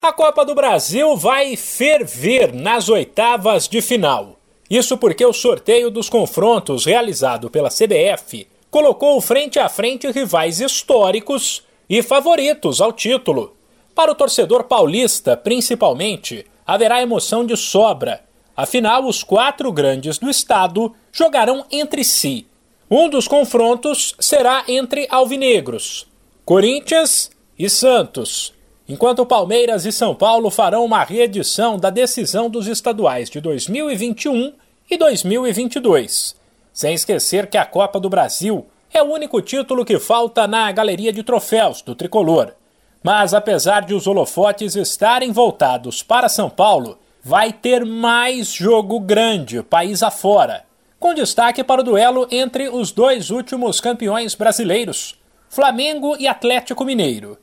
A Copa do Brasil vai ferver nas oitavas de final. Isso porque o sorteio dos confrontos realizado pela CBF colocou frente a frente rivais históricos e favoritos ao título. Para o torcedor paulista, principalmente, haverá emoção de sobra. Afinal, os quatro grandes do estado jogarão entre si. Um dos confrontos será entre alvinegros, Corinthians e Santos enquanto Palmeiras e São Paulo farão uma reedição da decisão dos estaduais de 2021 e 2022. Sem esquecer que a Copa do Brasil é o único título que falta na galeria de troféus do tricolor. Mas apesar de os holofotes estarem voltados para São Paulo, vai ter mais jogo grande país afora, com destaque para o duelo entre os dois últimos campeões brasileiros, Flamengo e Atlético Mineiro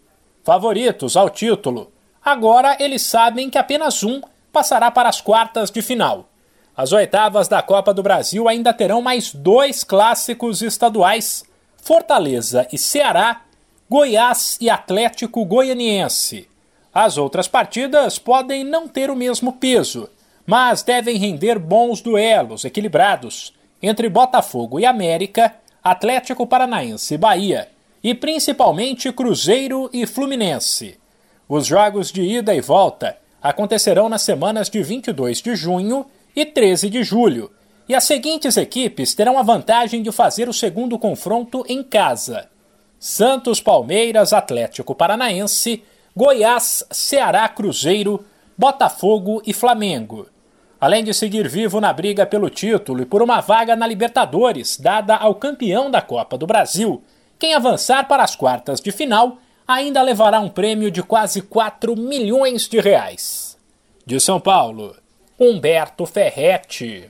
favoritos ao título. Agora eles sabem que apenas um passará para as quartas de final. As oitavas da Copa do Brasil ainda terão mais dois clássicos estaduais: Fortaleza e Ceará, Goiás e Atlético Goianiense. As outras partidas podem não ter o mesmo peso, mas devem render bons duelos equilibrados entre Botafogo e América, Atlético Paranaense e Bahia e principalmente Cruzeiro e Fluminense. Os jogos de ida e volta acontecerão nas semanas de 22 de junho e 13 de julho, e as seguintes equipes terão a vantagem de fazer o segundo confronto em casa: Santos, Palmeiras, Atlético Paranaense, Goiás, Ceará, Cruzeiro, Botafogo e Flamengo. Além de seguir vivo na briga pelo título e por uma vaga na Libertadores, dada ao campeão da Copa do Brasil, quem avançar para as quartas de final ainda levará um prêmio de quase 4 milhões de reais. De São Paulo, Humberto Ferretti.